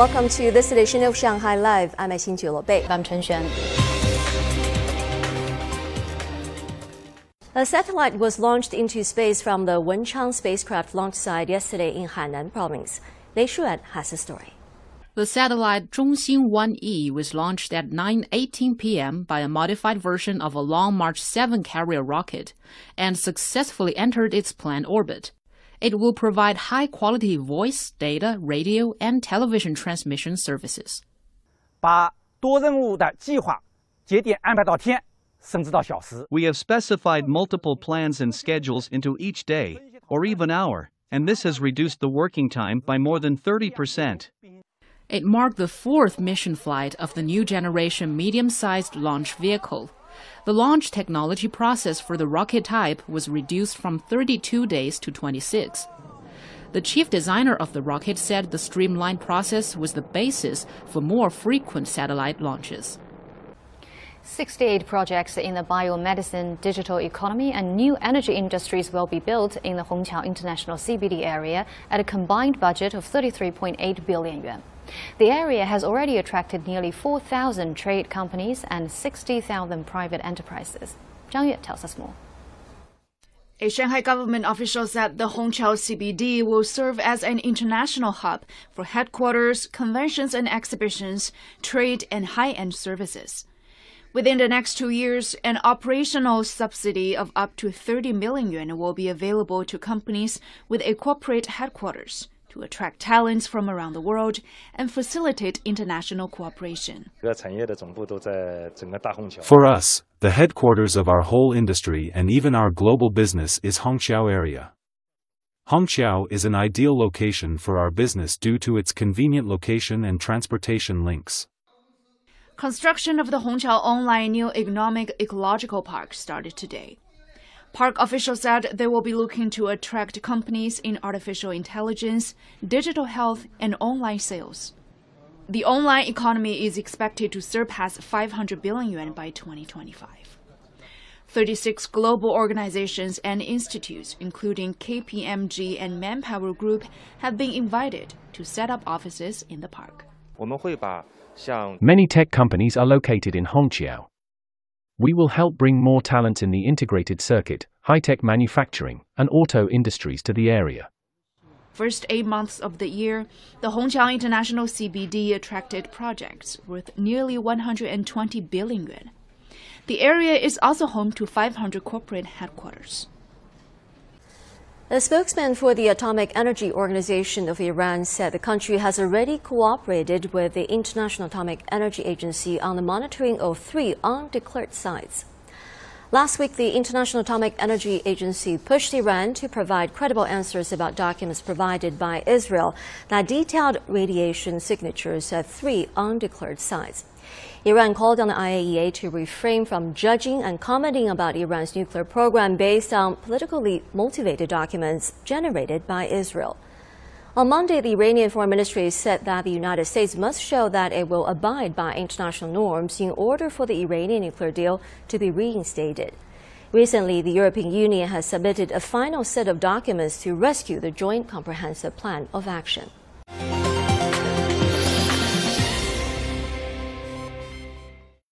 welcome to this edition of Shanghai Live. I'm Xin Bei. I'm Chen Xuan. A satellite was launched into space from the Wenchang spacecraft launch site yesterday in Hainan province. Lei Shuran has the story. The satellite Zhongxing 1E was launched at 9:18 p.m. by a modified version of a Long March 7 carrier rocket and successfully entered its planned orbit. It will provide high-quality voice, data, radio, and television transmission services. 把多任务的计划节点安排到天。we have specified multiple plans and schedules into each day, or even hour, and this has reduced the working time by more than 30%. It marked the fourth mission flight of the new generation medium sized launch vehicle. The launch technology process for the rocket type was reduced from 32 days to 26. The chief designer of the rocket said the streamlined process was the basis for more frequent satellite launches. 68 projects in the biomedicine, digital economy, and new energy industries will be built in the Hongqiao International CBD area at a combined budget of 33.8 billion yuan. The area has already attracted nearly 4,000 trade companies and 60,000 private enterprises. Zhang Yue tells us more. A Shanghai government official said the Hongqiao CBD will serve as an international hub for headquarters, conventions and exhibitions, trade, and high end services. Within the next two years, an operational subsidy of up to 30 million yuan will be available to companies with a corporate headquarters to attract talents from around the world and facilitate international cooperation. For us, the headquarters of our whole industry and even our global business is Hongqiao area. Hongqiao is an ideal location for our business due to its convenient location and transportation links. Construction of the Hongqiao Online New Economic Ecological Park started today. Park officials said they will be looking to attract companies in artificial intelligence, digital health, and online sales. The online economy is expected to surpass 500 billion yuan by 2025. 36 global organizations and institutes, including KPMG and Manpower Group, have been invited to set up offices in the park. Many tech companies are located in Hongqiao. We will help bring more talent in the integrated circuit, high-tech manufacturing, and auto industries to the area. First eight months of the year, the Hongqiao International CBD attracted projects worth nearly 120 billion yuan. The area is also home to 500 corporate headquarters. A spokesman for the Atomic Energy Organization of Iran said the country has already cooperated with the International Atomic Energy Agency on the monitoring of three undeclared sites. Last week, the International Atomic Energy Agency pushed Iran to provide credible answers about documents provided by Israel that detailed radiation signatures at three undeclared sites. Iran called on the IAEA to refrain from judging and commenting about Iran's nuclear program based on politically motivated documents generated by Israel. On Monday, the Iranian Foreign Ministry said that the United States must show that it will abide by international norms in order for the Iranian nuclear deal to be reinstated. Recently, the European Union has submitted a final set of documents to rescue the Joint Comprehensive Plan of Action.